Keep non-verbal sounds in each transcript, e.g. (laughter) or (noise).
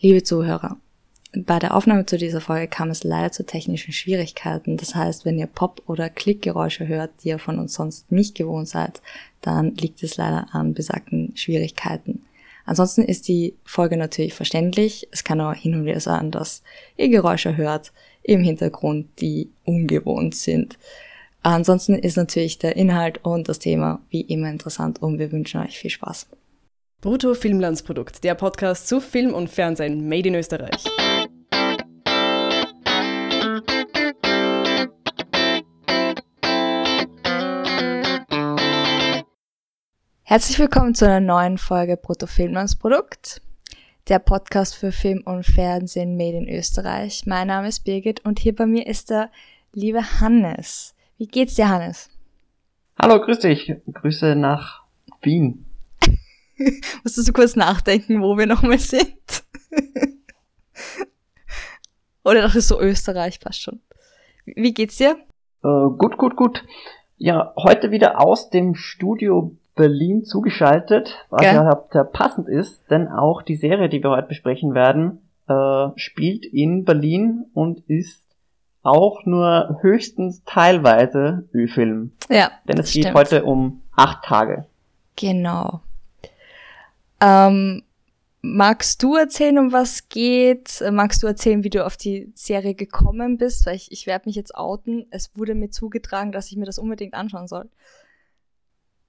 Liebe Zuhörer, bei der Aufnahme zu dieser Folge kam es leider zu technischen Schwierigkeiten. Das heißt, wenn ihr Pop- oder Klickgeräusche hört, die ihr von uns sonst nicht gewohnt seid, dann liegt es leider an besagten Schwierigkeiten. Ansonsten ist die Folge natürlich verständlich. Es kann auch hin und wieder sein, dass ihr Geräusche hört im Hintergrund, die ungewohnt sind. Ansonsten ist natürlich der Inhalt und das Thema wie immer interessant und wir wünschen euch viel Spaß. Brutto Filmlandsprodukt, der Podcast zu Film und Fernsehen made in Österreich. Herzlich willkommen zu einer neuen Folge Brutto Filmlandsprodukt, der Podcast für Film und Fernsehen made in Österreich. Mein Name ist Birgit und hier bei mir ist der liebe Hannes. Wie geht's dir, Hannes? Hallo, grüß dich. Grüße nach Wien. (laughs) Musstest du kurz nachdenken, wo wir nochmal sind? Oder dachtest du, Österreich passt schon. Wie geht's dir? Äh, gut, gut, gut. Ja, heute wieder aus dem Studio Berlin zugeschaltet, was Gell? ja sehr passend ist, denn auch die Serie, die wir heute besprechen werden, äh, spielt in Berlin und ist auch nur höchstens teilweise Ü-Film. Ja. Denn es geht stimmt. heute um acht Tage. Genau. Ähm, magst du erzählen, um was geht? Äh, Magst du erzählen, wie du auf die Serie gekommen bist? Weil ich, ich werde mich jetzt outen. Es wurde mir zugetragen, dass ich mir das unbedingt anschauen soll.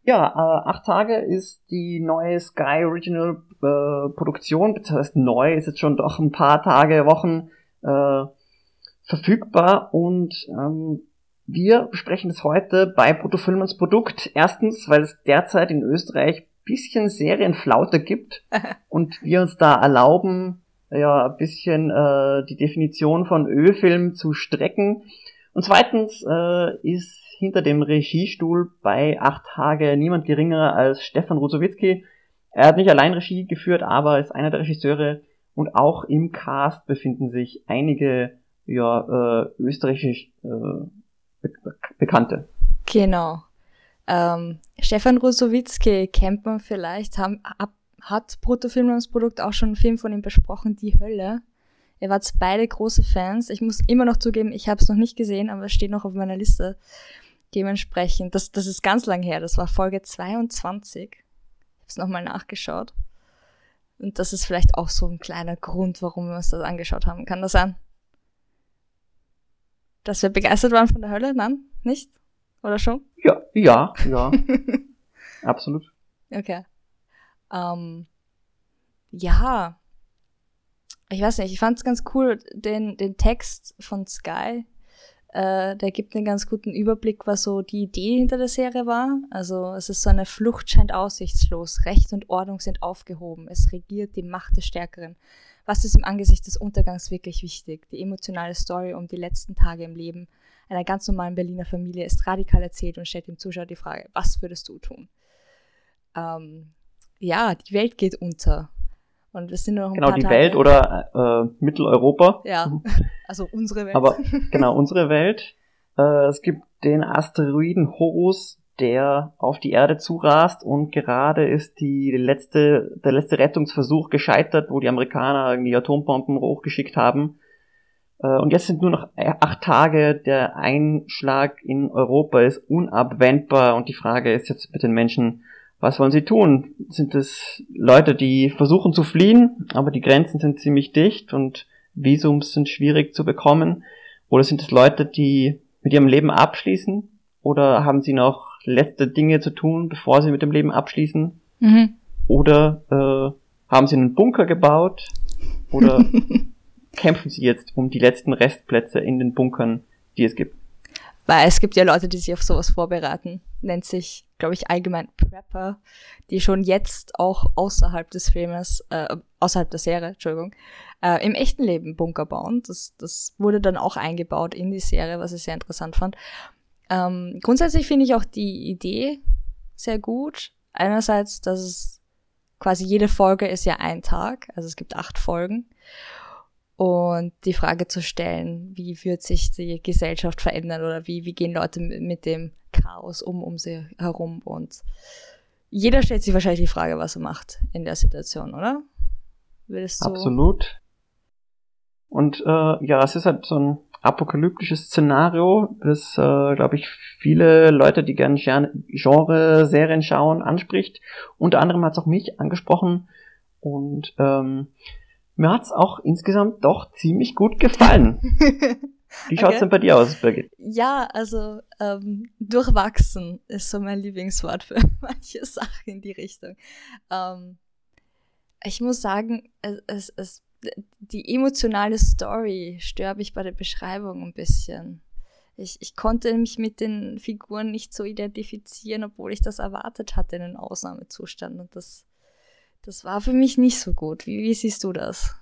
Ja, äh, acht Tage ist die neue Sky Original äh, Produktion, das heißt neu, ist jetzt schon doch ein paar Tage, Wochen äh, verfügbar und ähm, wir besprechen das heute bei Bruttofilm als Produkt. Erstens, weil es derzeit in Österreich bisschen Serienflaute gibt (laughs) und wir uns da erlauben, ja, ein bisschen äh, die Definition von Ölfilm zu strecken. Und zweitens äh, ist hinter dem Regiestuhl bei Acht Tage niemand geringerer als Stefan Rusowitzki. Er hat nicht allein Regie geführt, aber ist einer der Regisseure und auch im Cast befinden sich einige ja, äh, österreichische äh, Be Bekannte. Genau. Ähm, Stefan Rusowitzki kennt man vielleicht, haben, ab, hat Bruttofilmlandsprodukt auch schon einen Film von ihm besprochen, Die Hölle. Ihr wart beide große Fans. Ich muss immer noch zugeben, ich habe es noch nicht gesehen, aber es steht noch auf meiner Liste. Dementsprechend, das, das ist ganz lang her, das war Folge 22. Ich habe es nochmal nachgeschaut. Und das ist vielleicht auch so ein kleiner Grund, warum wir uns das angeschaut haben. Kann das sein? Dass wir begeistert waren von der Hölle? Nein? Nicht? Oder schon? Ja, ja, ja. (laughs) Absolut. Okay. Ähm, ja. Ich weiß nicht, ich fand es ganz cool, den, den Text von Sky. Äh, der gibt einen ganz guten Überblick, was so die Idee hinter der Serie war. Also es ist so eine Flucht scheint aussichtslos. Recht und Ordnung sind aufgehoben. Es regiert die Macht des Stärkeren. Was ist im Angesicht des Untergangs wirklich wichtig? Die emotionale Story um die letzten Tage im Leben einer ganz normalen Berliner Familie ist radikal erzählt und stellt dem Zuschauer die Frage, was würdest du tun? Ähm, ja, die Welt geht unter. Und wir sind nur noch ein Genau, paar die Tage. Welt oder äh, Mitteleuropa. Ja, also unsere Welt. Aber (laughs) genau, unsere Welt. Äh, es gibt den Asteroiden Horus, der auf die Erde zurast und gerade ist die letzte, der letzte Rettungsversuch gescheitert, wo die Amerikaner irgendwie Atombomben hochgeschickt haben. Äh, und jetzt sind nur noch acht Tage. Der Einschlag in Europa ist unabwendbar und die Frage ist jetzt mit den Menschen, was wollen sie tun? Sind es Leute, die versuchen zu fliehen, aber die Grenzen sind ziemlich dicht und Visums sind schwierig zu bekommen? Oder sind es Leute, die mit ihrem Leben abschließen? Oder haben sie noch letzte Dinge zu tun, bevor sie mit dem Leben abschließen? mhm. Oder äh, haben sie einen Bunker gebaut? Oder (laughs) kämpfen sie jetzt um die letzten Restplätze in den Bunkern, die es gibt? Weil es gibt ja Leute, die sich auf sowas vorbereiten. Nennt sich, glaube ich, allgemein Prepper, die schon jetzt auch außerhalb des Filmes, äh, außerhalb der Serie, Entschuldigung, äh, im echten Leben Bunker bauen. Das, das wurde dann auch eingebaut in die Serie, was ich sehr interessant fand. Ähm, grundsätzlich finde ich auch die Idee sehr gut. Einerseits, dass es quasi jede Folge ist ja ein Tag, also es gibt acht Folgen. Und die Frage zu stellen, wie wird sich die Gesellschaft verändern oder wie, wie gehen Leute mit dem Chaos um um sie herum und jeder stellt sich wahrscheinlich die Frage, was er macht in der Situation, oder? Willst du Absolut. Und äh, ja, es ist halt so ein apokalyptisches Szenario, das, äh, glaube ich, viele Leute, die gerne Genre-Serien schauen, anspricht. Unter anderem hat es auch mich angesprochen. Und ähm, mir hat es auch insgesamt doch ziemlich gut gefallen. (laughs) Wie schaut's okay. denn bei dir aus, Birgit? Ja, also ähm, durchwachsen ist so mein Lieblingswort für (laughs) manche Sachen in die Richtung. Ähm, ich muss sagen, es, es, es die emotionale Story stört mich bei der Beschreibung ein bisschen. Ich, ich konnte mich mit den Figuren nicht so identifizieren, obwohl ich das erwartet hatte in einem Ausnahmezustand. Und das, das war für mich nicht so gut. Wie, wie siehst du das?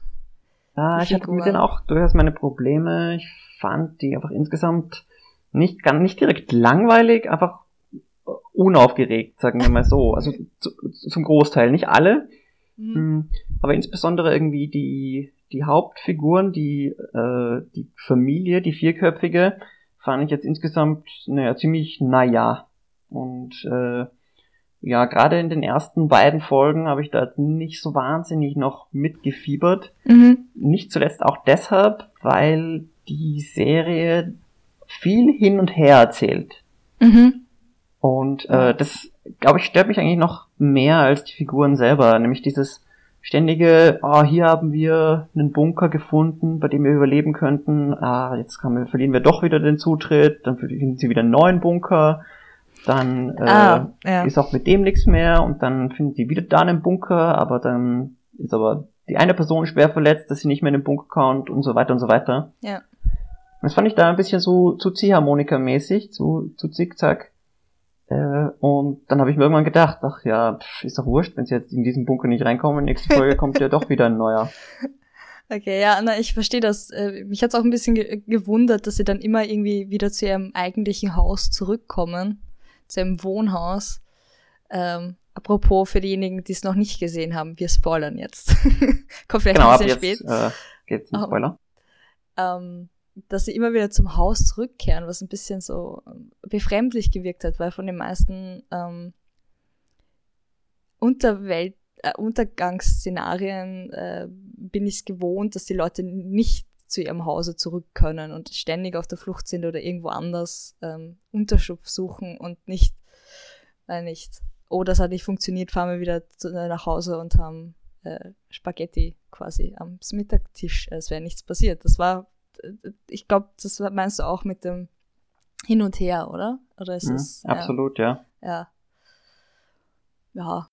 Ah, ich hatte mit denen auch durchaus meine Probleme. Ich fand die einfach insgesamt nicht, gar nicht direkt langweilig, einfach unaufgeregt, sagen wir mal so. Also zu, zum Großteil, nicht alle. Mhm. Hm, aber insbesondere irgendwie die, die Hauptfiguren, die, äh, die Familie, die vierköpfige, fand ich jetzt insgesamt, naja, ziemlich naja. Und äh, ja, gerade in den ersten beiden Folgen habe ich da nicht so wahnsinnig noch mitgefiebert. Mhm. Nicht zuletzt auch deshalb, weil die Serie viel hin und her erzählt. Mhm. Und äh, das, glaube ich, stört mich eigentlich noch mehr als die Figuren selber, nämlich dieses ständige, ah, oh, hier haben wir einen Bunker gefunden, bei dem wir überleben könnten, ah, jetzt wir, verlieren wir doch wieder den Zutritt, dann finden sie wieder einen neuen Bunker, dann äh, ah, ja. ist auch mit dem nichts mehr und dann finden sie wieder da einen Bunker, aber dann ist aber die eine Person schwer verletzt, dass sie nicht mehr in den Bunker kommt und so weiter und so weiter. Ja. Das fand ich da ein bisschen so zu Ziehharmonika-mäßig, zu, zu Zickzack. Äh, und dann habe ich mir irgendwann gedacht, ach ja, pff, ist doch wurscht, wenn sie jetzt in diesen Bunker nicht reinkommen, nächste Folge kommt ja doch wieder ein neuer. (laughs) Okay, ja, na, ich verstehe das. Äh, mich hat es auch ein bisschen ge gewundert, dass sie dann immer irgendwie wieder zu ihrem eigentlichen Haus zurückkommen, zu ihrem Wohnhaus. Ähm, apropos für diejenigen, die es noch nicht gesehen haben, wir spoilern jetzt. (laughs) Kommt vielleicht genau, ein bisschen spät. Jetzt, äh, geht's zum Spoiler. Ähm, dass sie immer wieder zum Haus zurückkehren, was ein bisschen so ähm, befremdlich gewirkt hat, weil von den meisten ähm, Unterwelt, äh, Untergangsszenarien äh, bin ich es gewohnt, dass die Leute nicht zu ihrem Hause zurück können und ständig auf der Flucht sind oder irgendwo anders ähm, Unterschlupf suchen und nicht, äh, nicht, oh, das hat nicht funktioniert, fahren wir wieder zu, äh, nach Hause und haben äh, Spaghetti quasi am Mittagtisch. Es wäre nichts passiert. Das war ich glaube, das meinst du auch mit dem Hin und Her, oder? Oder ist mhm, es, absolut, ja. Ja. Ja.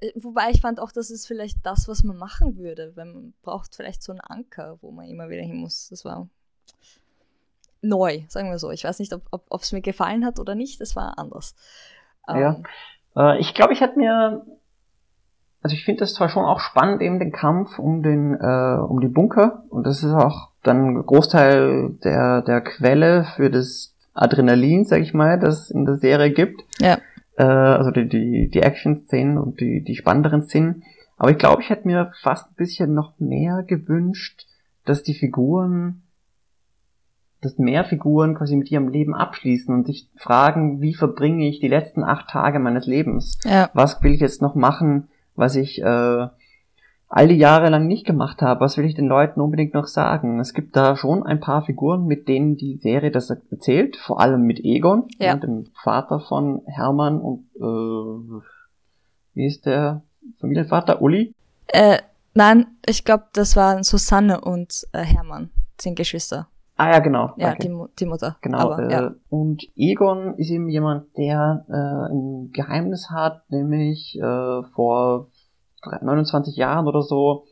Äh, wobei ich fand auch, das ist vielleicht das, was man machen würde, wenn man braucht vielleicht so einen Anker, wo man immer wieder hin muss. Das war neu, sagen wir so. Ich weiß nicht, ob es mir gefallen hat oder nicht, das war anders. Ja. Ähm, äh, ich glaube, ich hätte mir also ich finde das zwar schon auch spannend, eben den Kampf um den, äh, um die Bunker. Und das ist auch dann ein Großteil der, der Quelle für das Adrenalin, sag ich mal, das in der Serie gibt. Ja. Äh, also die, die, die Action-Szenen und die, die spannenderen Szenen. Aber ich glaube, ich hätte mir fast ein bisschen noch mehr gewünscht, dass die Figuren, dass mehr Figuren quasi mit ihrem Leben abschließen und sich fragen, wie verbringe ich die letzten acht Tage meines Lebens? Ja. Was will ich jetzt noch machen? was ich äh, all die Jahre lang nicht gemacht habe. Was will ich den Leuten unbedingt noch sagen? Es gibt da schon ein paar Figuren, mit denen die Serie das erzählt, vor allem mit Egon, ja. dem Vater von Hermann und äh, wie ist der Familienvater? Uli? Äh, nein, ich glaube, das waren Susanne und äh, Hermann, sind Geschwister. Ah ja, genau. Ja, die, die, Mutter. Genau. Aber, äh, ja. Und Egon ist eben jemand, der äh, ein Geheimnis hat, nämlich äh, vor 29 Jahren oder so,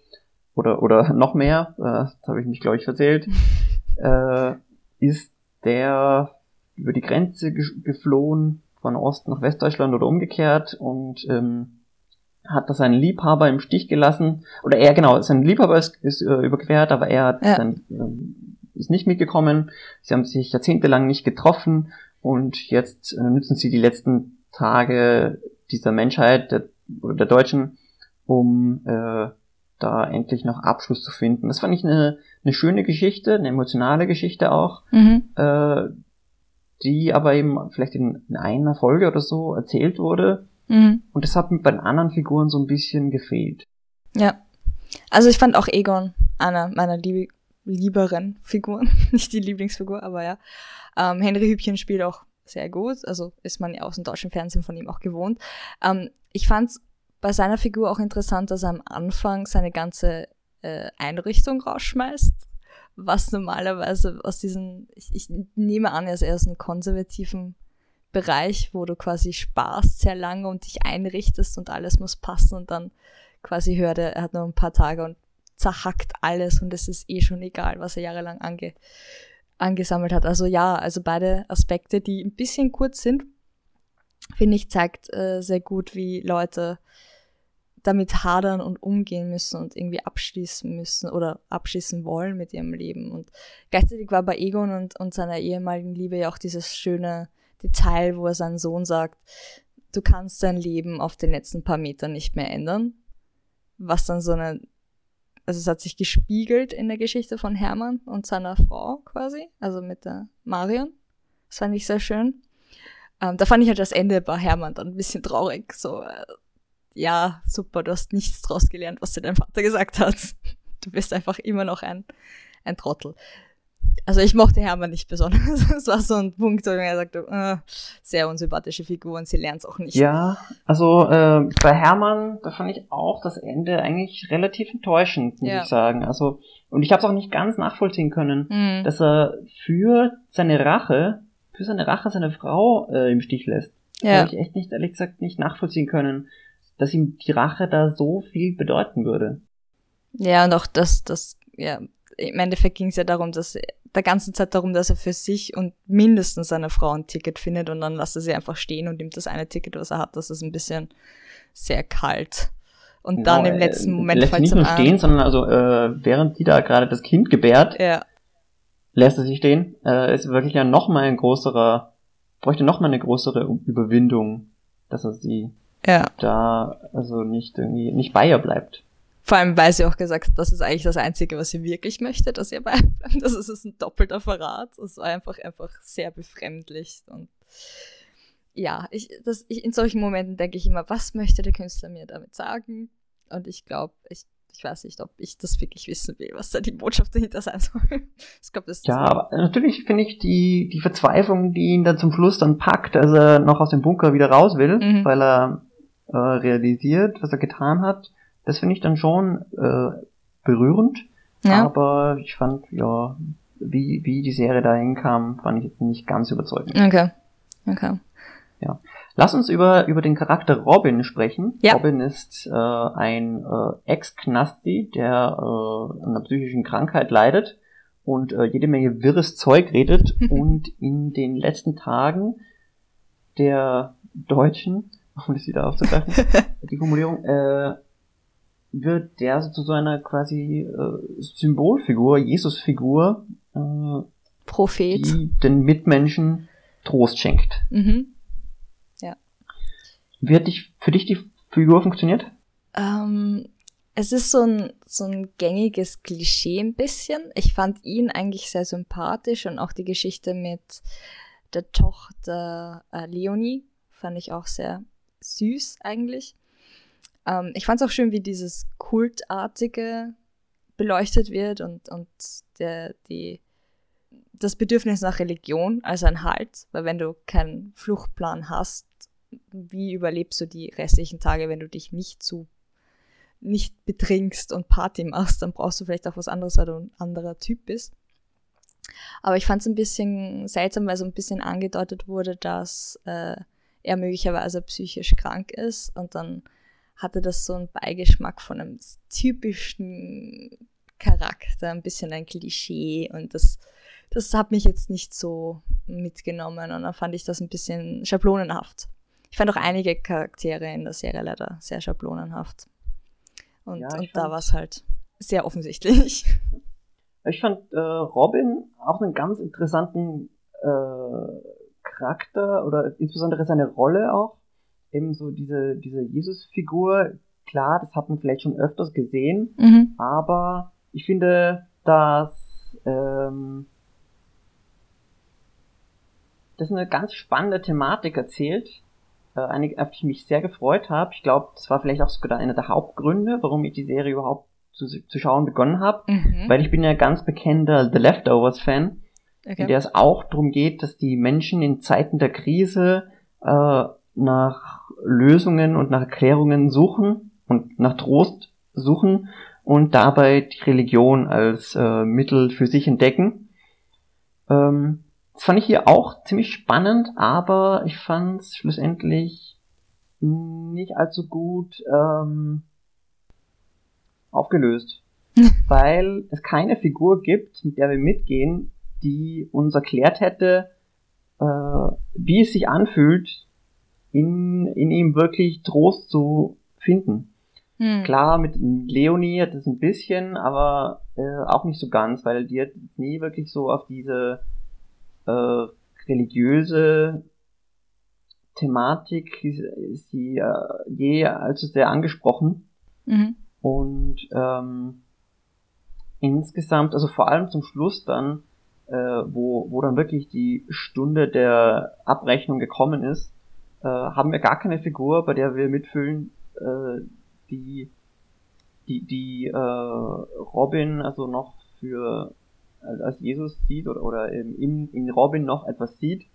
oder, oder (laughs) noch mehr, äh, das habe ich mich, glaube ich, verzählt, (laughs) äh, ist der über die Grenze ge geflohen von Ost nach Westdeutschland oder umgekehrt und ähm, hat da seinen Liebhaber im Stich gelassen. Oder er, genau, sein Liebhaber ist, ist äh, überquert, aber er hat ja. sein, ähm, ist nicht mitgekommen. Sie haben sich jahrzehntelang nicht getroffen und jetzt äh, nützen sie die letzten Tage dieser Menschheit der, oder der Deutschen, um äh, da endlich noch Abschluss zu finden. Das fand ich eine, eine schöne Geschichte, eine emotionale Geschichte auch, mhm. äh, die aber eben vielleicht in, in einer Folge oder so erzählt wurde Mhm. Und das hat mir bei den anderen Figuren so ein bisschen gefehlt. Ja. Also ich fand auch Egon einer meiner lieb lieberen Figuren. (laughs) Nicht die Lieblingsfigur, aber ja. Ähm, Henry Hübchen spielt auch sehr gut. Also ist man ja aus dem deutschen Fernsehen von ihm auch gewohnt. Ähm, ich fand bei seiner Figur auch interessant, dass er am Anfang seine ganze äh, Einrichtung rausschmeißt. Was normalerweise aus diesen, ich, ich nehme an, er ist eher aus einem konservativen Bereich, wo du quasi sparst sehr lange und dich einrichtest und alles muss passen und dann quasi hört er, er hat nur ein paar Tage und zerhackt alles und es ist eh schon egal, was er jahrelang ange, angesammelt hat. Also ja, also beide Aspekte, die ein bisschen kurz sind, finde ich, zeigt äh, sehr gut, wie Leute damit hadern und umgehen müssen und irgendwie abschließen müssen oder abschließen wollen mit ihrem Leben. Und gleichzeitig war bei Egon und, und seiner ehemaligen Liebe ja auch dieses schöne Detail, wo er seinen Sohn sagt, du kannst dein Leben auf den letzten paar Metern nicht mehr ändern. Was dann so eine, also es hat sich gespiegelt in der Geschichte von Hermann und seiner Frau quasi, also mit der Marion. Das fand ich sehr schön. Ähm, da fand ich halt das Ende bei Hermann dann ein bisschen traurig. So, äh, ja, super, du hast nichts draus gelernt, was dir dein Vater gesagt hat. Du bist einfach immer noch ein, ein Trottel. Also ich mochte Hermann nicht besonders. (laughs) Es war so ein Punkt, wo er sagte, äh, sehr unsympathische Figur und sie lernt es auch nicht. Ja, also äh, bei Hermann, da fand ich auch das Ende eigentlich relativ enttäuschend, muss Ja. ich sagen. Also und ich habe es auch nicht ganz nachvollziehen können, Mhm. dass er für seine Rache, für seine Rache seine Frau äh, im Stich lässt. Ja. Habe ich echt nicht, ehrlich gesagt, nicht nachvollziehen können, dass ihm die Rache da so viel bedeuten würde. Ja, und auch das, das, ja, im Endeffekt ging es ja darum, dass der ganzen Zeit darum, dass er für sich und mindestens seine Frau ein Ticket findet und dann lässt er sie einfach stehen und nimmt das eine Ticket, was er hat, das ist ein bisschen sehr kalt. Und dann Genau, im äh, letzten Moment lässt fällt nicht nur stehen, sondern also äh, während die da gerade das Kind gebärt, Ja, lässt er sich stehen. Äh, ist wirklich ja noch mal ein größerer, bräuchte noch mal eine größere Überwindung, dass er sie ja. da also nicht irgendwie nicht bei ihr bleibt. Vor allem, weil sie auch gesagt hat, das ist eigentlich das Einzige, was sie wirklich möchte, dass ihr beibleibt. (laughs) Das ist ein doppelter Verrat. Das war einfach, einfach sehr befremdlich. Und ja, ich, das, ich, in solchen Momenten denke ich immer, was möchte der Künstler mir damit sagen? Und ich glaube, ich, ich weiß nicht, ob ich das wirklich wissen will, was da die Botschaft dahinter sein soll. (laughs) Ich glaube, das Ja, aber natürlich finde ich die die Verzweiflung, die ihn dann zum Schluss dann packt, als er noch aus dem Bunker wieder raus will, Mhm. weil er äh, realisiert, was er getan hat, das finde ich dann schon äh, berührend. ja. Aber ich fand, ja, wie, wie die Serie da hinkam, fand ich jetzt nicht ganz überzeugend. Okay. Okay. Lass uns über, über den Charakter Robin sprechen. Ja. Robin ist äh, ein äh, Ex-Knasti, der äh, an einer psychischen Krankheit leidet und äh, jede Menge wirres Zeug redet (laughs) und in den letzten Tagen der Deutschen, um das wieder aufzugreifen, (laughs) die Formulierung, äh, wird der so zu so einer quasi äh, Symbolfigur, Jesusfigur, äh, Prophet. die den Mitmenschen Trost schenkt. Mhm. Wie hat dich, für dich die Figur funktioniert? Ähm, es ist so ein, so ein gängiges Klischee ein bisschen. Ich fand ihn eigentlich sehr sympathisch und auch die Geschichte mit der Tochter äh, Leonie fand ich auch sehr süß eigentlich. Ähm, ich fand es auch schön, wie dieses Kultartige beleuchtet wird und, und der, die, das Bedürfnis nach Religion als ein Halt, weil wenn du keinen Fluchtplan hast, wie überlebst du die restlichen Tage, wenn du dich nicht zu nicht betrinkst und Party machst, dann brauchst du vielleicht auch was anderes, weil du ein anderer Typ bist. Aber ich fand es ein bisschen seltsam, weil so ein bisschen angedeutet wurde, dass äh, er möglicherweise psychisch krank ist und dann hatte das so einen Beigeschmack von einem typischen Charakter, ein bisschen ein Klischee und das, das hat mich jetzt nicht so mitgenommen und dann fand ich das ein bisschen schablonenhaft. Ich fand auch einige Charaktere in der Serie leider sehr schablonenhaft. Und, Ja, und da war es halt sehr offensichtlich. Ich fand äh, Robin auch einen ganz interessanten äh, Charakter oder insbesondere seine Rolle auch. Eben so diese, diese Jesus-Figur. Klar, das hat man vielleicht schon öfters gesehen, Mhm. aber ich finde, dass ähm, das eine ganz spannende Thematik erzählt, äh, einige, auf die ich mich sehr gefreut habe. Ich glaube, das war vielleicht auch sogar einer der Hauptgründe, warum ich die Serie überhaupt zu, zu schauen begonnen habe, Mhm. weil ich bin ja ganz bekennender The Leftovers Fan, in Okay. der es auch darum geht, dass die Menschen in Zeiten der Krise äh, nach Lösungen und nach Erklärungen suchen und nach Trost suchen und dabei die Religion als äh, Mittel für sich entdecken. Ähm, das fand ich hier auch ziemlich spannend, aber ich fand es schlussendlich nicht allzu gut ähm, aufgelöst, (laughs) weil es keine Figur gibt, mit der wir mitgehen, die uns erklärt hätte, äh, wie es sich anfühlt, in, in ihm wirklich Trost zu finden. Hm. Klar, mit Leonie hat es ein bisschen, aber äh, auch nicht so ganz, weil die hat nie wirklich so auf diese äh, religiöse Thematik ist sie äh, je allzu sehr angesprochen. Mhm. Und ähm, insgesamt, also vor allem zum Schluss dann, äh, wo, wo dann wirklich die Stunde der Abrechnung gekommen ist, äh, haben wir gar keine Figur, bei der wir mitfühlen, äh, die die, die äh, Robin also noch für als Jesus sieht oder, oder in, in Robin noch etwas sieht,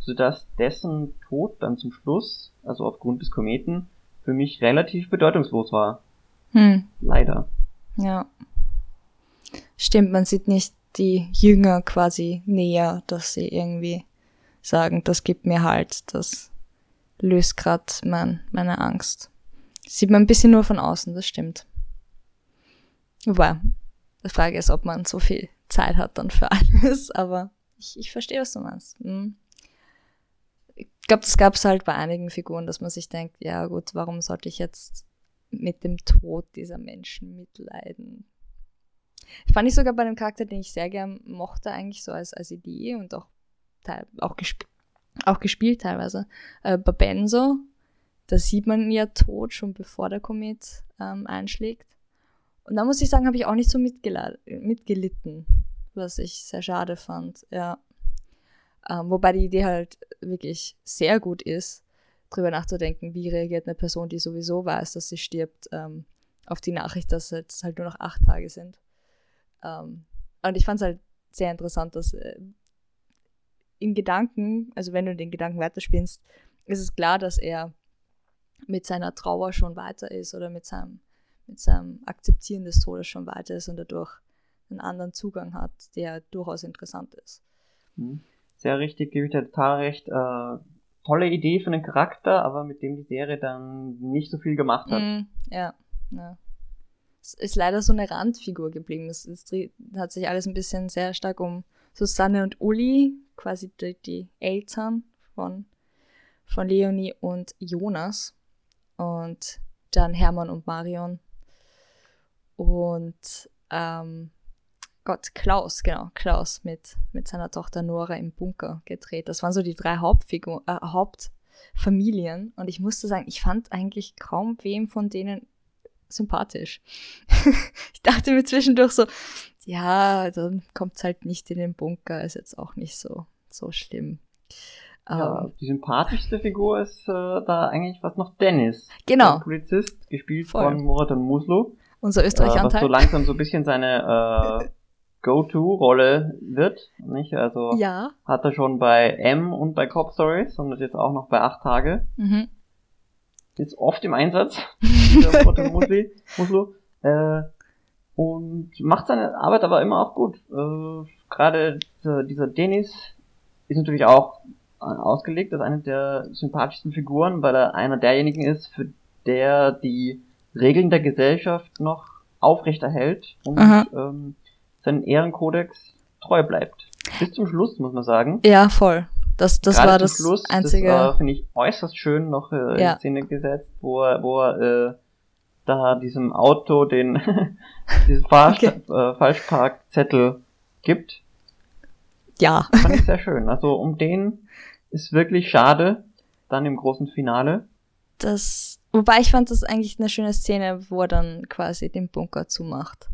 sodass dessen Tod dann zum Schluss, also aufgrund des Kometen, für mich relativ bedeutungslos war. Hm. Leider. Ja. Stimmt, man sieht nicht die Jünger quasi näher, dass sie irgendwie sagen, das gibt mir halt, das löst grad mein, meine Angst. Sieht man ein bisschen nur von außen, das stimmt. Wobei, die Frage ist, ob man so viel Zeit hat dann für (laughs) alles, aber ich, ich verstehe, was du meinst. Hm. Ich glaube, das gab es halt bei einigen Figuren, dass man sich denkt, ja gut, warum sollte ich jetzt mit dem Tod dieser Menschen mitleiden? Fand ich sogar bei einem Charakter, den ich sehr gern mochte, eigentlich so als, als Idee und auch, auch, gesp auch gespielt teilweise. Äh, bei Benzo, da sieht man ihn ja tot, schon bevor der Komet ähm, einschlägt. Und da muss ich sagen, habe ich auch nicht so mitgelitten, was ich sehr schade fand. Ja. Ähm, wobei die Idee halt wirklich sehr gut ist, drüber nachzudenken, wie reagiert eine Person, die sowieso weiß, dass sie stirbt, ähm, auf die Nachricht, dass es halt nur noch acht Tage sind. Ähm, und ich fand es halt sehr interessant, dass äh, in Gedanken, also wenn du den Gedanken weiterspinnst, ist es klar, dass er mit seiner Trauer schon weiter ist oder mit seinem, mit seinem Akzeptieren des Todes schon weiter ist und dadurch einen anderen Zugang hat, der durchaus interessant ist. Hm. Sehr richtig, gebe ich dir total recht. Äh, tolle Idee für einen Charakter, aber mit dem die Serie dann nicht so viel gemacht hat. Mm, ja, ja. Ist leider so eine Randfigur geblieben. Es, es hat sich alles ein bisschen sehr stark um Susanne und Uli, quasi die, die Eltern von, von Leonie und Jonas. Und dann Hermann und Marion. Und ähm, Gott, Klaus, genau, Klaus mit, mit seiner Tochter Nora im Bunker gedreht. Das waren so die drei Hauptfigur, äh, Hauptfamilien. Und ich musste sagen, ich fand eigentlich kaum wem von denen sympathisch. (laughs) ich dachte mir zwischendurch so, ja, dann kommt's halt nicht in den Bunker, ist jetzt auch nicht so, so schlimm. Ja, Ähm, die sympathischste Figur ist äh, da eigentlich fast noch Dennis. Genau. Der Polizist, gespielt Voll. von und Muslu. unser Äh, was Österreich-Anteil. so langsam so ein bisschen seine äh, Go-To-Rolle wird. Nicht? Also ja. hat er schon bei M und bei Cop Stories und ist jetzt auch noch bei 8 Tage. Mhm. Ist oft im Einsatz. der Musli, Muslu. Äh, und macht seine Arbeit aber immer auch gut. Äh, Gerade dieser, dieser Dennis ist natürlich auch äh, ausgelegt als eine der sympathischsten Figuren, weil er einer derjenigen ist, für der die Regeln der Gesellschaft noch aufrechterhält und Aha. ähm, seinen Ehrenkodex treu bleibt. Bis zum Schluss, muss man sagen. Ja, voll. Das, das Gerade war das Schluss, einzige. Das äh, finde ich äußerst schön noch äh, Ja. in Szene gesetzt, wo er, wo er äh, da diesem Auto den (laughs) diesen Falsch, Okay. äh, Falschparkzettel gibt. ja. Fand ich sehr schön. Also um den ist wirklich schade, dann im großen Finale. Das, wobei ich fand das eigentlich eine schöne Szene, wo er dann quasi den Bunker zumacht.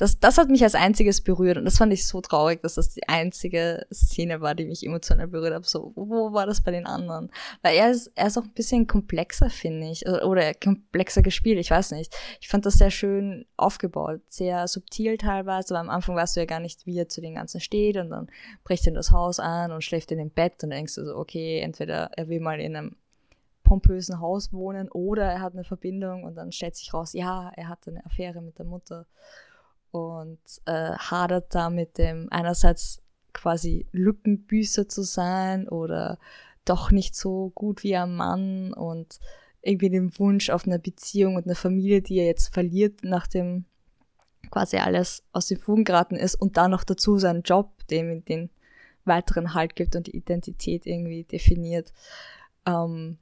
Das, das hat mich als einziges berührt und das fand ich so traurig, dass das die einzige Szene war, die mich emotional berührt hat. So, wo war das bei den anderen? Weil er ist, er ist auch ein bisschen komplexer, finde ich, oder komplexer gespielt, ich weiß nicht. Ich fand das sehr schön aufgebaut, sehr subtil teilweise, weil am Anfang weißt du ja gar nicht, wie er zu den Ganzen steht und dann bricht er in das Haus an und schläft in dem Bett und denkst du so, okay, entweder er will mal in einem pompösen Haus wohnen oder er hat eine Verbindung und dann stellt sich raus, ja, er hatte eine Affäre mit der Mutter und äh, hadert da mit dem einerseits quasi Lückenbüßer zu sein oder doch nicht so gut wie ein Mann und irgendwie den Wunsch auf eine Beziehung und eine Familie, die er jetzt verliert, nachdem quasi alles aus den Fugen geraten ist und dann noch dazu seinen Job, dem ihm den weiteren Halt gibt und die Identität irgendwie definiert. Ähm,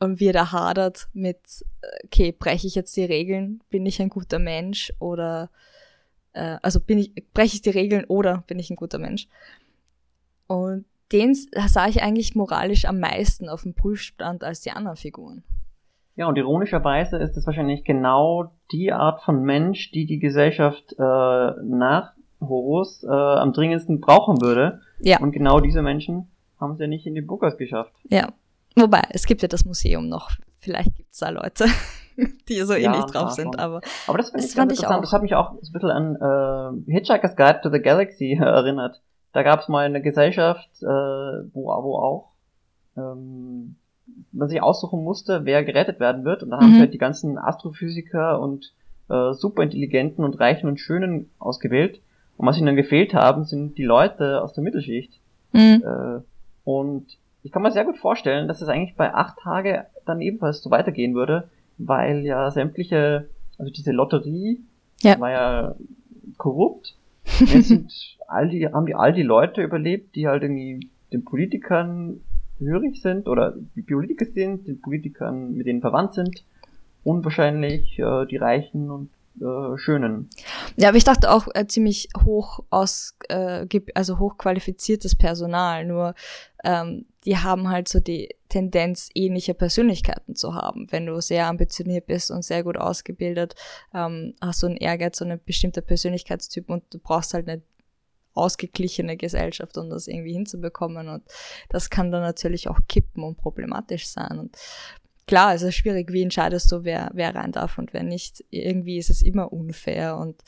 und wie er da hadert mit, äh, okay, breche ich jetzt die Regeln, bin ich ein guter Mensch oder äh, also bin ich, breche ich die Regeln oder bin ich ein guter Mensch? Und den sah ich eigentlich moralisch am meisten auf dem Prüfstand als die anderen Figuren. Ja, und ironischerweise ist es wahrscheinlich genau die Art von Mensch, die die Gesellschaft äh, nach Horus äh, am dringendsten brauchen würde. Ja. Und genau diese Menschen haben es ja nicht in die Bookers geschafft. Ja. Wobei, es gibt ja das Museum noch. Vielleicht gibt es da Leute. (laughs) (laughs) die so ähnlich drauf sind. Aber, aber das, das ich fand ich auch. Das hat mich auch ein bisschen an äh, Hitchhiker's Guide to the Galaxy (laughs) erinnert. Da gab es mal eine Gesellschaft, äh, wo, wo auch ähm, man sich aussuchen musste, wer gerettet werden wird. Und da mhm. haben halt die ganzen Astrophysiker und äh, superintelligenten und Reichen und Schönen ausgewählt. Und was ihnen dann gefehlt haben, sind die Leute aus der Mittelschicht. Mhm. Äh, und ich kann mir sehr gut vorstellen, dass es eigentlich bei acht Tage dann ebenfalls so weitergehen würde, weil ja sämtliche, also diese Lotterie ja. war ja korrupt. Jetzt (laughs) sind all die, haben die all die Leute überlebt, die halt irgendwie den Politikern hörig sind oder die Politiker sind, den Politikern, mit denen verwandt sind und wahrscheinlich äh, die Reichen und äh, Schönen. Ja, aber ich dachte auch äh, ziemlich hoch aus, äh, also hochqualifiziertes Personal, nur ähm, die haben halt so die Tendenz, ähnliche Persönlichkeiten zu haben. Wenn du sehr ambitioniert bist und sehr gut ausgebildet, ähm, hast du einen Ehrgeiz, so eine bestimmte Persönlichkeitstyp und du brauchst halt eine ausgeglichene Gesellschaft, um das irgendwie hinzubekommen. Und das kann dann natürlich auch kippen und problematisch sein. Und klar, es ist schwierig, wie entscheidest du, wer, wer rein darf und wer nicht. Irgendwie ist es immer unfair und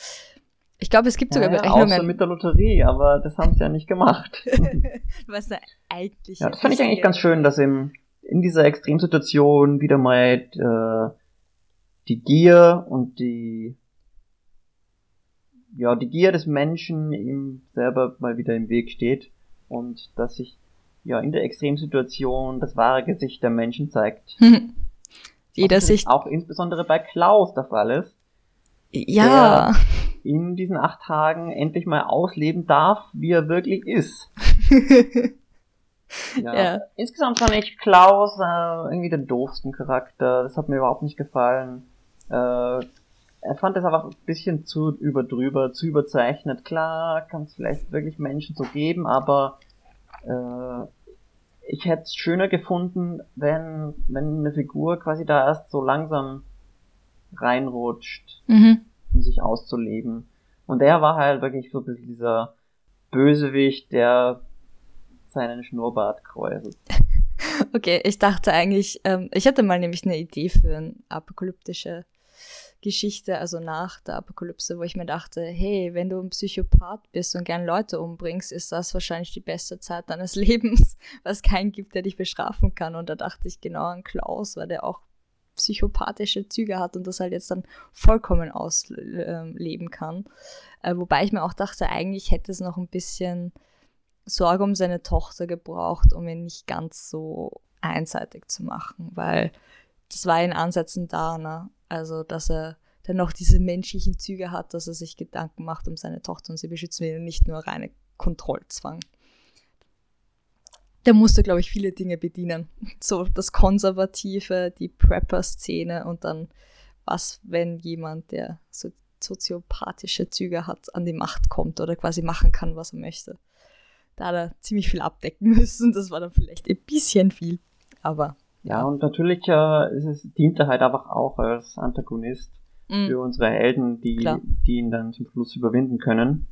ich glaube, es gibt sogar ja, Berechnungen. Außer mit der Lotterie, aber das haben sie ja nicht gemacht. (laughs) Was da eigentlich. Ja, das fand ich eigentlich ganz schön, dass im, in dieser Extremsituation wieder mal äh, die Gier und die ja die Gier des Menschen ihm selber mal wieder im Weg steht und dass sich ja in der Extremsituation das wahre Gesicht der Menschen zeigt. (laughs) Jeder sich auch insbesondere bei Klaus der Fall ist. Ja in diesen acht Tagen endlich mal ausleben darf, wie er wirklich ist. (laughs) ja. ja. Insgesamt fand ich Klaus äh, irgendwie den doofsten Charakter. Das hat mir überhaupt nicht gefallen. Äh, er fand es einfach ein bisschen zu überdrüber, zu überzeichnet. Klar, kann es vielleicht wirklich Menschen so geben, aber äh, ich hätte es schöner gefunden, wenn, wenn eine Figur quasi da erst so langsam reinrutscht. Mhm um sich auszuleben. Und er war halt wirklich so ein bisschen dieser Bösewicht, der seinen Schnurrbart kräuselt. (laughs) Okay, ich dachte eigentlich, ähm, ich hatte mal nämlich eine Idee für eine apokalyptische Geschichte, also nach der Apokalypse, wo ich mir dachte, hey, wenn du ein Psychopath bist und gern Leute umbringst, ist das wahrscheinlich die beste Zeit deines (laughs) Lebens, was keinen gibt, der dich bestrafen kann. Und da dachte ich genau an Klaus, weil der auch psychopathische Züge hat und das halt jetzt dann vollkommen ausleben kann. Äh, wobei ich mir auch dachte, eigentlich hätte es noch ein bisschen Sorge um seine Tochter gebraucht, um ihn nicht ganz so einseitig zu machen, weil das war in Ansätzen da, ne? Also, dass er dann noch diese menschlichen Züge hat, dass er sich Gedanken macht um seine Tochter und sie beschützen und nicht nur reine Kontrollzwang der musste, glaube ich, viele Dinge bedienen. So das Konservative, die Prepper-Szene und dann was, wenn jemand, der so soziopathische Züge hat, an die Macht kommt oder quasi machen kann, was er möchte. Da hat er ziemlich viel abdecken (laughs) müssen. Das war dann vielleicht ein bisschen viel, aber. Ja, und natürlich äh, es, dient er halt einfach auch als Antagonist. Mhm. für unsere Helden, die, Klar. die ihn dann zum Schluss überwinden können.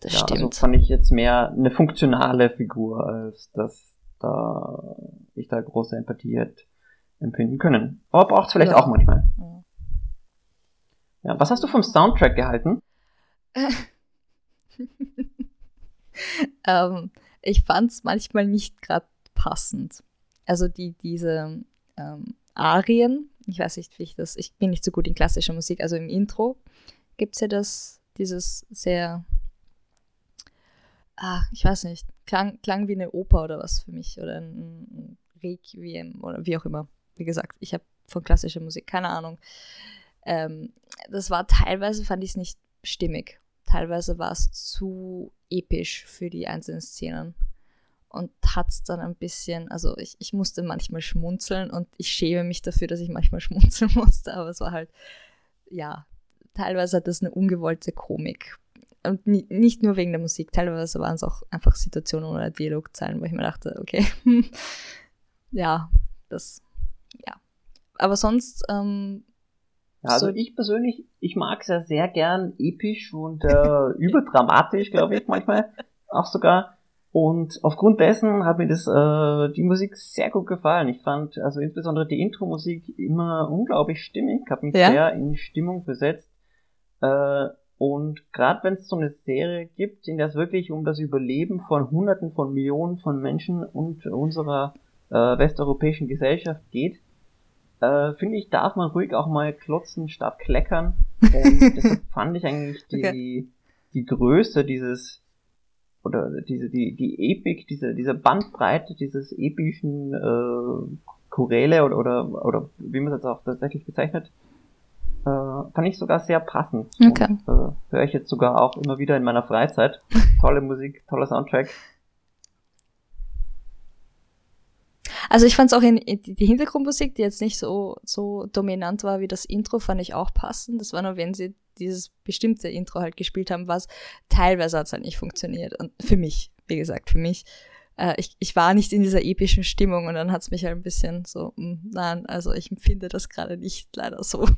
Das ja, also stimmt. fand ich jetzt mehr eine funktionale Figur, als dass da ich da große Empathie hätte empfinden können. Aber braucht es vielleicht Ja. auch manchmal. Ja. Ja, was hast du vom Soundtrack gehalten? (laughs) ähm, ich fand es manchmal nicht gerade passend. Also die, diese ähm, Arien, ich weiß nicht, wie ich das, ich bin nicht so gut in klassischer Musik, also im Intro gibt es ja das, dieses sehr, ah, ich weiß nicht, klang, klang wie eine Oper oder was für mich oder ein, ein Requiem oder wie auch immer. Wie gesagt, ich habe von klassischer Musik keine Ahnung. Ähm, das war teilweise, fand ich es nicht stimmig. Teilweise war es zu episch für die einzelnen Szenen und hat es dann ein bisschen, also ich, ich musste manchmal schmunzeln und ich schäme mich dafür, dass ich manchmal (laughs) schmunzeln musste, aber es war halt, ja, teilweise hat das eine ungewollte Komik. Und ni nicht nur wegen der Musik, teilweise waren es auch einfach Situationen oder Dialogzeilen, wo ich mir dachte, okay, (laughs) ja, das, ja. Aber sonst, ähm, Ja, also So- ich persönlich, ich mag es ja sehr gern episch und äh, (laughs) überdramatisch, glaube ich, manchmal auch sogar. Und aufgrund dessen hat mir das äh, die Musik sehr gut gefallen. Ich fand also insbesondere die Intro-Musik immer unglaublich stimmig, hat mich Ja. sehr in Stimmung versetzt. Äh, und gerade wenn es so eine Serie gibt, in der es wirklich um das Überleben von Hunderten von Millionen von Menschen und unserer äh, westeuropäischen Gesellschaft geht, äh, finde ich, darf man ruhig auch mal klotzen statt kleckern. Und (laughs) deshalb fand ich eigentlich die, Okay. die Größe dieses oder diese, die, die Epik, diese, diese Bandbreite dieses epischen äh, Choräle oder, oder, oder wie man es jetzt auch tatsächlich bezeichnet, äh, fand ich sogar sehr passend. Okay. Und, äh, höre ich jetzt sogar auch immer wieder in meiner Freizeit. (laughs) Tolle Musik, toller Soundtrack. Also ich fand es auch in, in die Hintergrundmusik, die jetzt nicht so, so dominant war wie das Intro, fand ich auch passend. Das war nur, wenn sie dieses bestimmte Intro halt gespielt haben, was teilweise hat es halt nicht funktioniert. Und für mich, wie gesagt, für mich. Äh, ich, ich war nicht in dieser epischen Stimmung und dann hat es mich halt ein bisschen so, mm, nein, also ich empfinde das gerade nicht leider so.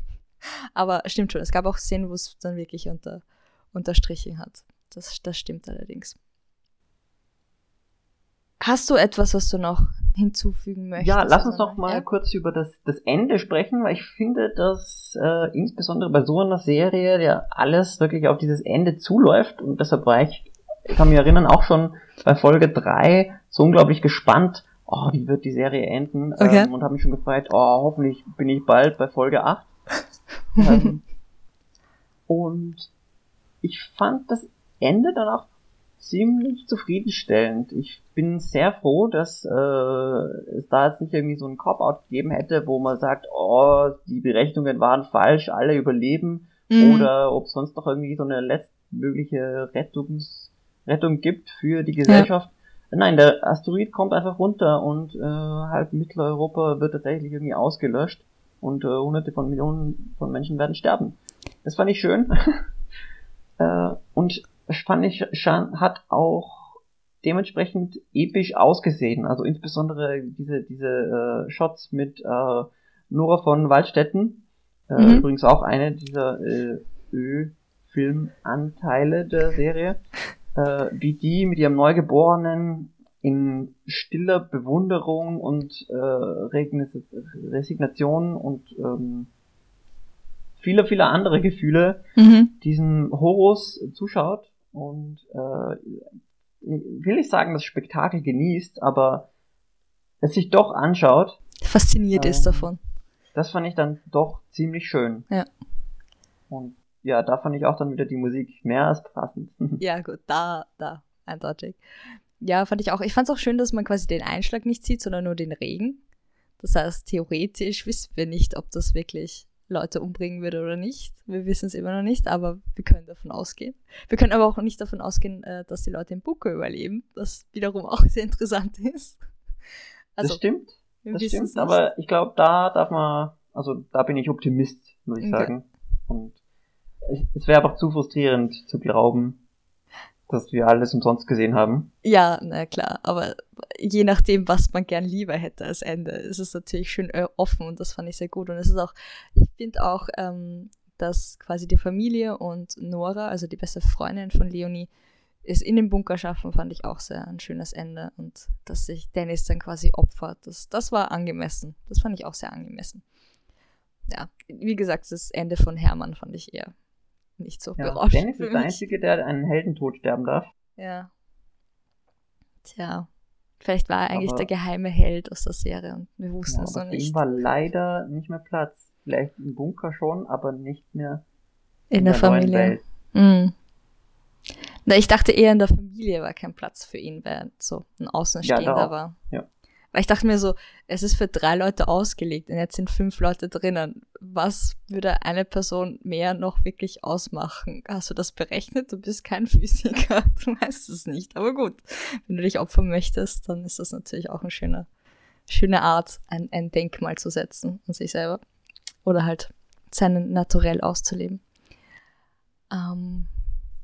Aber stimmt schon, es gab auch Szenen, wo es dann wirklich unter, unterstrichen hat. Das, das stimmt allerdings. Hast du etwas, was du noch hinzufügen möchtest? Ja, lass uns noch mal ja? kurz über das, das Ende sprechen, weil ich finde, dass äh, insbesondere bei so einer Serie ja alles wirklich auf dieses Ende zuläuft und deshalb war ich, ich kann mich erinnern, auch schon bei Folge 3 so unglaublich gespannt, oh, wie wird die Serie enden Okay. ähm, und habe mich schon gefreut, oh, hoffentlich bin ich bald bei Folge 8. ähm, (laughs) und ich fand das Ende dann auch ziemlich zufriedenstellend. Ich bin sehr froh, dass äh, es da jetzt nicht irgendwie so ein Cop-Out gegeben hätte, wo man sagt, oh, die Berechnungen waren falsch, alle überleben, Mhm. oder ob es sonst noch irgendwie so eine letztmögliche Rettungs Rettung gibt für die Gesellschaft. Nein, der Asteroid kommt einfach runter und äh, halb Mitteleuropa wird tatsächlich irgendwie ausgelöscht und äh, hunderte von Millionen von Menschen werden sterben. Das fand ich schön. (laughs) äh, und fand ich hat auch dementsprechend episch ausgesehen. Also insbesondere diese, diese äh, Shots mit äh, Nora von Waldstätten. Äh, Mhm. Übrigens auch eine dieser äh, Ö-Filmanteile der Serie. Äh, wie die mit ihrem Neugeborenen in stiller Bewunderung und äh, Resignation und ähm, viele, viele andere Gefühle Mhm. diesen Horus zuschaut und äh, will ich sagen, das Spektakel genießt, aber es sich doch anschaut, Fasziniert ist Ähm, davon. das fand ich dann doch ziemlich schön. Ja. Und ja, da fand ich auch dann wieder die Musik mehr als passend. (laughs) Ja, gut, da, da, eindeutig. Ja, fand ich auch. Ich fand es auch schön, dass man quasi den Einschlag nicht sieht, sondern nur den Regen. Das heißt, theoretisch wissen wir nicht, ob das wirklich Leute umbringen würde oder nicht. Wir wissen es immer noch nicht, aber wir können davon ausgehen. Wir können aber auch nicht davon ausgehen, äh, dass die Leute im Bunker überleben, was wiederum auch sehr interessant ist. das Also, stimmt, das wissen es stimmt, aber ich glaube, da darf man, also da bin ich Optimist, muss ich Okay. sagen. Und es, es wäre einfach zu frustrierend zu glauben, dass wir alles umsonst gesehen haben. Ja, na klar, aber je nachdem, was man gern lieber hätte als Ende, ist es natürlich schön äh, offen und das fand ich sehr gut. Und es ist auch, ich finde auch, ähm, dass quasi die Familie und Nora, also die beste Freundin von Leonie, es in den Bunker schaffen, fand ich auch sehr ein schönes Ende. Und dass sich Dennis dann quasi opfert, das, das war angemessen. Das fand ich auch sehr angemessen. Ja, wie gesagt, das Ende von Hermann fand ich eher nicht so Ja, berauschend. Dennis ist der. Einzige, der einen Heldentod sterben darf. Ja. Tja. Vielleicht war er eigentlich Aber- der geheime Held aus der Serie und wir wussten Ja, es noch nicht. war leider nicht mehr Platz. Vielleicht im Bunker schon, aber nicht mehr In der neuen Familie. Mhm. Na, ich dachte eher in der Familie war kein Platz für ihn, weil er so ein Außenstehender Ja, da war. Ja. Weil ich dachte mir so, es ist für drei Leute ausgelegt und jetzt sind fünf Leute drinnen. Was würde eine Person mehr noch wirklich ausmachen? Hast du das berechnet? Du bist kein Physiker, (laughs) du weißt es nicht. Aber gut, wenn du dich opfern möchtest, dann ist das natürlich auch eine schöne, schöne Art, ein, ein Denkmal zu setzen an sich selber. Oder halt seinen Naturell auszuleben. Ähm,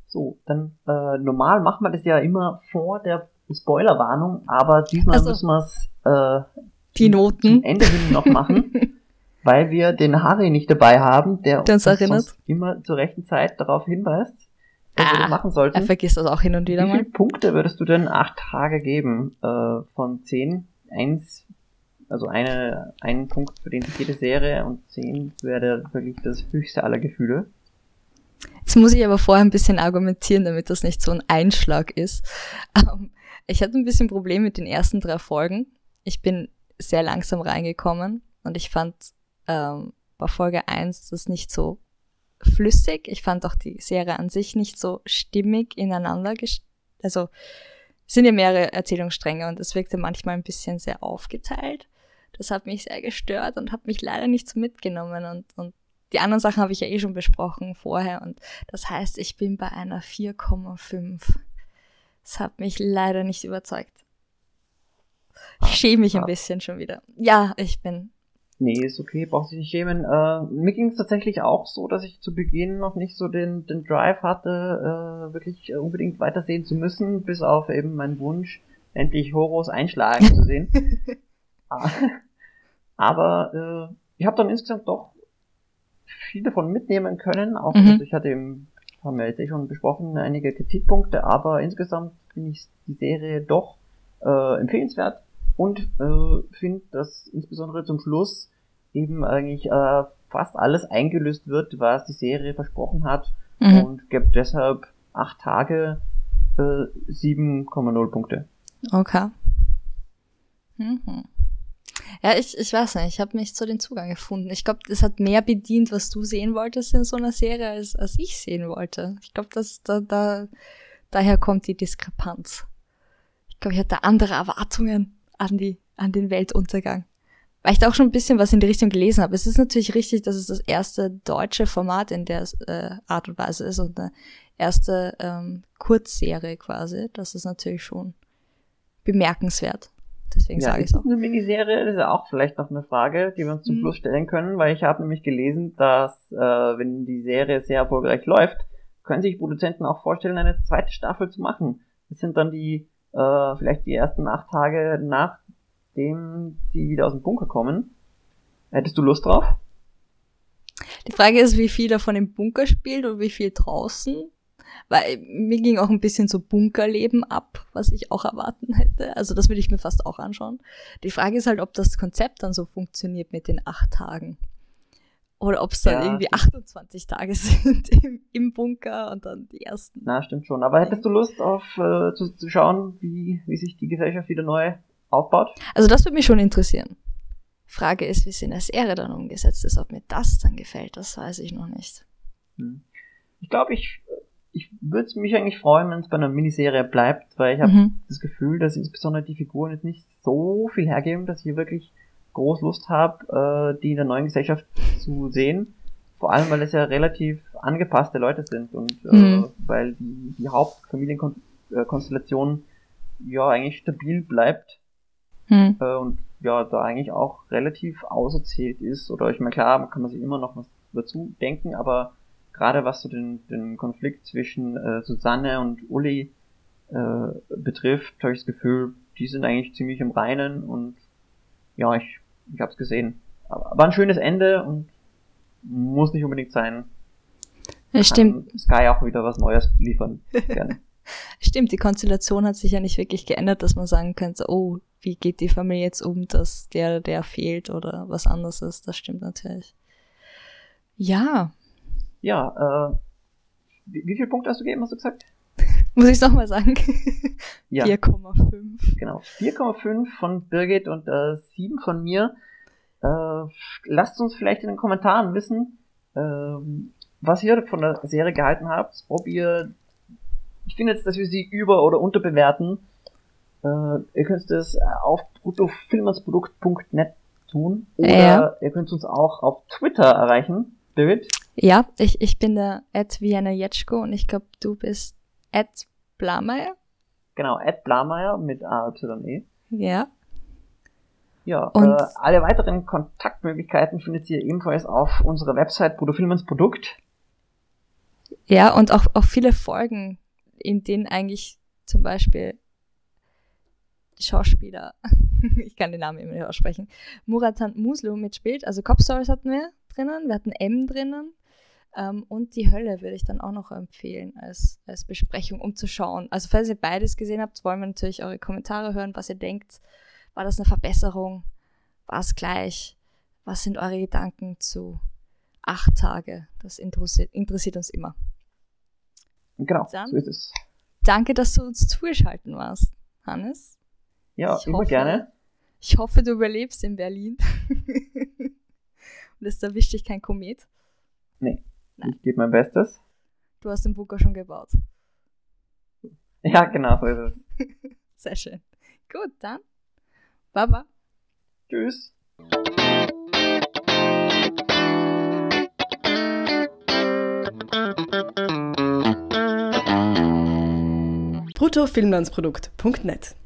So, dann äh, normal macht man das ja immer vor der Spoilerwarnung, aber diesmal Ach so. müssen wir es äh, die zum Noten. Ende hin noch machen, (laughs) weil wir den Harry nicht dabei haben, der, uns sonst immer zur rechten Zeit darauf hinweist, dass wir Ah, das machen Er sollten. vergisst das auch hin und Wie wieder viele mal. Punkte würdest du denn acht Tage geben äh, von zehn? Eins, also eine, ein Punkt für den jede Serie und zehn wäre wirklich das höchste aller Gefühle. Jetzt muss ich aber vorher ein bisschen argumentieren, damit das nicht so ein Einschlag ist. Ähm, ich hatte ein bisschen Problem mit den ersten drei Folgen. Ich bin sehr langsam reingekommen und ich fand ähm, bei Folge 1 das nicht so flüssig. Ich fand auch die Serie an sich nicht so stimmig ineinander. Also sind ja mehrere Erzählungsstränge und es wirkte manchmal ein bisschen sehr aufgeteilt. Das hat mich sehr gestört und hat mich leider nicht so mitgenommen und, und die anderen Sachen habe ich ja eh schon besprochen vorher und das heißt, ich bin bei einer 4,5. Das hat mich leider nicht überzeugt. Ich schäme mich ein ah. bisschen schon wieder. Ja, ich bin. Nee, ist okay, brauchst dich nicht schämen. Äh, mir ging es tatsächlich auch so, dass ich zu Beginn noch nicht so den, den Drive hatte, äh, wirklich unbedingt weitersehen zu müssen, bis auf eben meinen Wunsch, endlich Horus einschlagen zu sehen. (laughs) Ah, Aber äh, ich habe dann insgesamt doch viel davon mitnehmen können. Auch Mhm. also ich hatte eben, haben wir jetzt eh schon besprochen, einige Kritikpunkte, aber insgesamt finde ich die Serie doch äh, empfehlenswert und äh, finde, dass insbesondere zum Schluss eben eigentlich äh, fast alles eingelöst wird, was die Serie versprochen hat Mhm. und gibt deshalb acht Tage äh, 7,0 Punkte. Okay. Mhm. Ja, ich, ich weiß nicht, ich habe nicht so den Zugang gefunden. Ich glaube, das hat mehr bedient, was du sehen wolltest in so einer Serie, als, als ich sehen wollte. Ich glaube, dass da, da, daher kommt die Diskrepanz. Ich glaube, ich hatte andere Erwartungen an die, an den Weltuntergang. Weil ich da auch schon ein bisschen was in die Richtung gelesen habe. Es ist natürlich richtig, dass es das erste deutsche Format in der äh, Art und Weise ist und eine erste ähm, Kurzserie quasi. Das ist natürlich schon bemerkenswert. Deswegen Ja, sage ich es auch. eine Miniserie? Das ist ja auch vielleicht noch eine Frage, die wir uns zum Mhm. Schluss stellen können, weil ich habe nämlich gelesen, dass äh, wenn die Serie sehr erfolgreich läuft, können sich Produzenten auch vorstellen, eine zweite Staffel zu machen. Das sind dann die äh, vielleicht die ersten acht Tage nachdem sie wieder aus dem Bunker kommen. Hättest du Lust drauf? Die Frage ist, wie viel davon im Bunker spielt und wie viel draußen. Weil mir ging auch ein bisschen so Bunkerleben ab, was ich auch erwarten hätte. Also das würde ich mir fast auch anschauen. Die Frage ist halt, ob das Konzept dann so funktioniert mit den acht Tagen. Oder ob es dann Ja. irgendwie 28 Tage (laughs) sind im, im Bunker und dann die ersten. Na, stimmt schon. Aber hättest du Lust auf äh, zu, zu schauen, wie, wie sich die Gesellschaft wieder neu aufbaut? Also das würde mich schon interessieren. Frage ist, wie es in der Serie dann umgesetzt ist. Ob mir das dann gefällt, das weiß ich noch nicht. Hm. Ich glaube, ich, ich würde mich eigentlich freuen, wenn es bei einer Miniserie bleibt, weil ich habe Mhm. das Gefühl, dass insbesondere die Figuren jetzt nicht so viel hergeben, dass ich wirklich groß Lust habe, äh, die in der neuen Gesellschaft zu sehen. Vor allem, weil es ja relativ angepasste Leute sind und äh, Mhm. weil die, die Hauptfamilienkonstellation ja eigentlich stabil bleibt Hm. äh, und ja, da eigentlich auch relativ auserzählt ist. Oder ich meine, klar, kann man sich immer noch was dazu denken, aber gerade was so den, den Konflikt zwischen äh, Susanne und Uli äh, betrifft, habe ich das Gefühl, die sind eigentlich ziemlich im Reinen und ja, ich, ich habe es gesehen. Aber war ein schönes Ende und muss nicht unbedingt sein. Ja, stimmt. Sky auch wieder was Neues liefern. Gerne. (laughs) Stimmt, die Konstellation hat sich ja nicht wirklich geändert, dass man sagen könnte, oh, wie geht die Familie jetzt um, dass der, der fehlt oder was anderes ist. Das stimmt natürlich. Ja. Ja, äh, wie, wie viele Punkte hast du gegeben, hast du gesagt? (laughs) Muss ich es nochmal sagen? Ja. 4,5. Genau. 4,5 von Birgit und äh, 7 von mir. Äh, lasst uns vielleicht in den Kommentaren wissen, ähm, was ihr von der Serie gehalten habt, ob ihr ich finde jetzt, dass wir sie über- oder unterbewerten. Äh, ihr könnt das auf bruttofilmersprodukt.net tun. Oder Ja. ihr könnt uns auch auf Twitter erreichen. Birgit? Ja, ich, ich bin der Ed Vienna Jetschko und ich glaube, du bist Ed Blameyer. Genau, Ed Blameyer mit AYE. Ja. Ja, Und- äh, alle weiteren Kontaktmöglichkeiten findet ihr ebenfalls auf unserer Website Bruttofilmens Produkt. Ja, und auch, auch viele Folgen, in denen eigentlich zum Beispiel Schauspieler, (laughs) ich kann den Namen immer nicht aussprechen, Muratan Muslu mitspielt. Also Cop Stories hatten wir drinnen, wir hatten M drinnen. Ähm, und die Hölle würde ich dann auch noch empfehlen als, als Besprechung, um zu schauen. Also falls ihr beides gesehen habt, wollen wir natürlich eure Kommentare hören, was ihr denkt. War das eine Verbesserung? War es gleich? Was sind eure Gedanken zu acht Tage? Das interessiert, interessiert uns immer. Genau, Dann? so ist es. Danke, dass du uns zugeschaltet warst, Hannes. Ja, Ich immer hoffe- gerne. Ich hoffe, du überlebst in Berlin. (laughs) Und es erwischt dich kein Komet. Nein. Ich gebe mein Bestes. Du hast den Bunker schon gebaut. Ja, genau, so ist es. (laughs) Sehr schön. Gut, dann. Baba. Tschüss. bruttofilmlandsprodukt.net